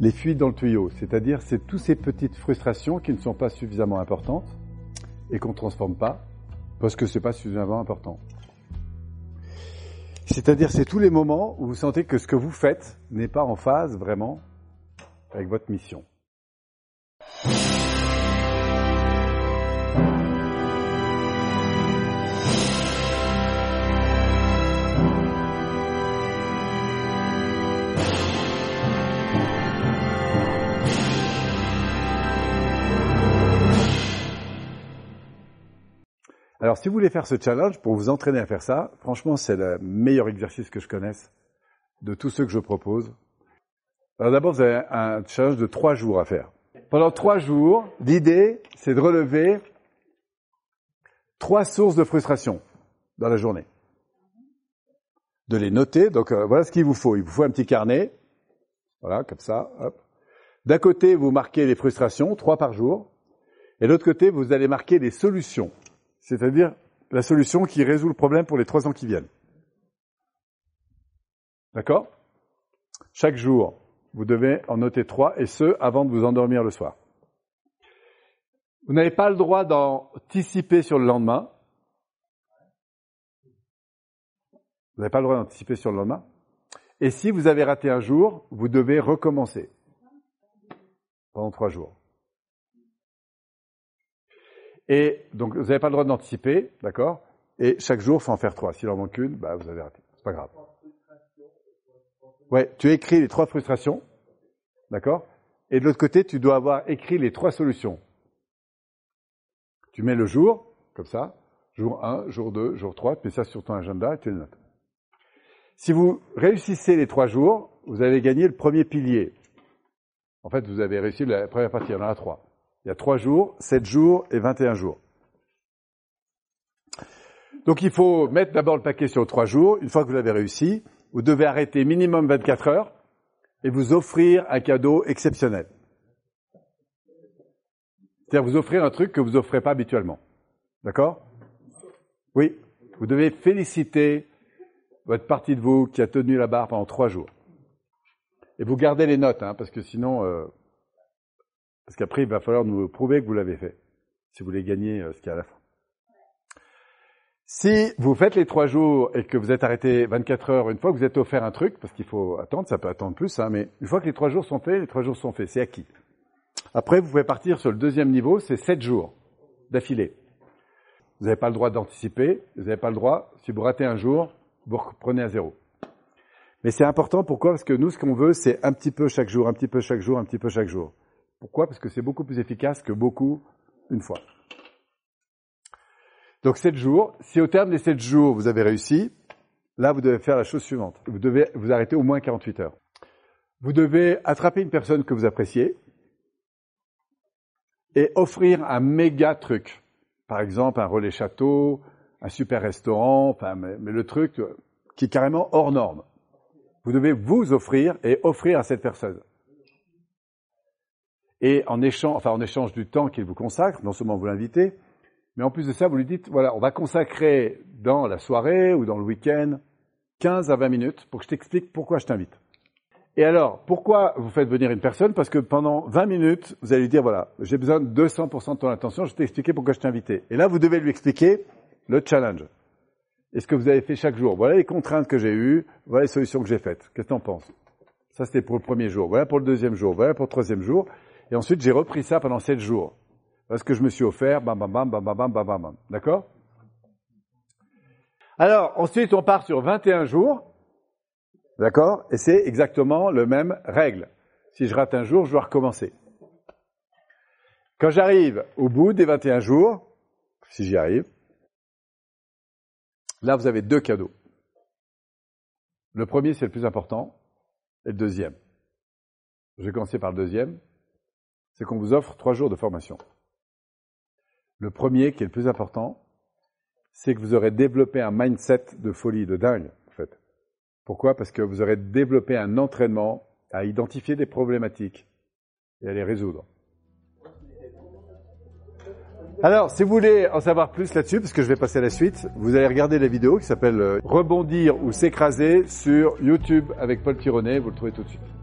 les fuites dans le tuyau, c'est-à-dire c'est toutes ces petites frustrations qui ne sont pas suffisamment importantes et qu'on ne transforme pas parce que c'est pas suffisamment important. C'est-à-dire c'est tous les moments où vous sentez que ce que vous faites n'est pas en phase vraiment avec votre mission. Alors, si vous voulez faire ce challenge, pour vous entraîner à faire ça, franchement, c'est le meilleur exercice que je connaisse de tous ceux que je propose. Alors d'abord, vous avez un challenge de trois jours à faire. Pendant trois jours, l'idée, c'est de relever trois sources de frustration dans la journée. De les noter. Donc euh, voilà ce qu'il vous faut. Il vous faut un petit carnet. Voilà, comme ça. D'un côté, vous marquez les frustrations, trois par jour. Et de l'autre côté, vous allez marquer les solutions c'est-à-dire la solution qui résout le problème pour les trois ans qui viennent. D'accord? Chaque jour, vous devez en noter trois, et ce, avant de vous endormir le soir. Vous n'avez pas le droit d'anticiper sur le lendemain. Vous n'avez pas le droit d'anticiper sur le lendemain. Et si vous avez raté un jour, vous devez recommencer pendant trois jours. Et donc, vous n'avez pas le droit d'anticiper, d'accord? Et chaque jour, il faut en faire trois. S'il en manque une, bah, vous avez raté. C'est pas grave. Ouais, tu écris les trois frustrations, d'accord? Et de l'autre côté, tu dois avoir écrit les trois solutions. Tu mets le jour, comme ça, jour 1, jour 2, jour 3, tu mets ça sur ton agenda et tu le notes. Si vous réussissez les trois jours, vous avez gagné le premier pilier. En fait, vous avez réussi la première partie, il y en a trois. Il y a trois jours, sept jours et 21 jours. Donc il faut mettre d'abord le paquet sur trois jours. Une fois que vous l'avez réussi, vous devez arrêter minimum 24 heures et vous offrir un cadeau exceptionnel. C'est-à-dire vous offrir un truc que vous offrez pas habituellement. D'accord? Oui. Vous devez féliciter votre partie de vous qui a tenu la barre pendant trois jours. Et vous gardez les notes, hein, parce que sinon, euh, parce qu'après, il va falloir nous prouver que vous l'avez fait, si vous voulez gagner euh, ce qu'il y a à la fin. Si vous faites les trois jours et que vous êtes arrêté 24 heures, une fois que vous êtes offert un truc, parce qu'il faut attendre, ça peut attendre plus, hein, mais une fois que les trois jours sont faits, les trois jours sont faits, c'est acquis. Après, vous pouvez partir sur le deuxième niveau, c'est sept jours d'affilée. Vous n'avez pas le droit d'anticiper, vous n'avez pas le droit, si vous ratez un jour, vous reprenez à zéro. Mais c'est important, pourquoi? Parce que nous, ce qu'on veut, c'est un petit peu chaque jour, un petit peu chaque jour, un petit peu chaque jour. Pourquoi? Parce que c'est beaucoup plus efficace que beaucoup une fois. Donc 7 jours. Si au terme des 7 jours, vous avez réussi, là, vous devez faire la chose suivante. Vous devez vous arrêter au moins 48 heures. Vous devez attraper une personne que vous appréciez et offrir un méga truc. Par exemple, un relais château, un super restaurant, mais le truc qui est carrément hors norme. Vous devez vous offrir et offrir à cette personne. Et en échange, enfin en échange du temps qu'il vous consacre, non seulement vous l'invitez, mais en plus de ça, vous lui dites, voilà, on va consacrer dans la soirée ou dans le week-end 15 à 20 minutes pour que je t'explique pourquoi je t'invite. Et alors, pourquoi vous faites venir une personne? Parce que pendant 20 minutes, vous allez lui dire, voilà, j'ai besoin de 200% de ton attention, je vais t'expliquer pourquoi je t'ai invité. Et là, vous devez lui expliquer le challenge. Et ce que vous avez fait chaque jour. Voilà les contraintes que j'ai eues, voilà les solutions que j'ai faites. Qu'est-ce que tu en penses? Ça, c'était pour le premier jour. Voilà pour le deuxième jour. Voilà pour le troisième jour. Et ensuite, j'ai repris ça pendant sept jours. Parce que je me suis offert, bam, bam, bam, bam, bam, bam, bam, bam. D'accord? Alors, ensuite, on part sur 21 jours. D'accord? Et c'est exactement le même règle. Si je rate un jour, je dois recommencer. Quand j'arrive au bout des 21 jours, si j'y arrive, là, vous avez deux cadeaux. Le premier, c'est le plus important, et le deuxième. Je vais commencer par le deuxième c'est qu'on vous offre trois jours de formation. Le premier, qui est le plus important, c'est que vous aurez développé un mindset de folie, de dingue, en fait. Pourquoi? Parce que vous aurez développé un entraînement à identifier des problématiques et à les résoudre. Alors, si vous voulez en savoir plus là-dessus, parce que je vais passer à la suite, vous allez regarder la vidéo qui s'appelle euh, Rebondir ou s'écraser sur YouTube avec Paul Tironet, vous le trouvez tout de suite.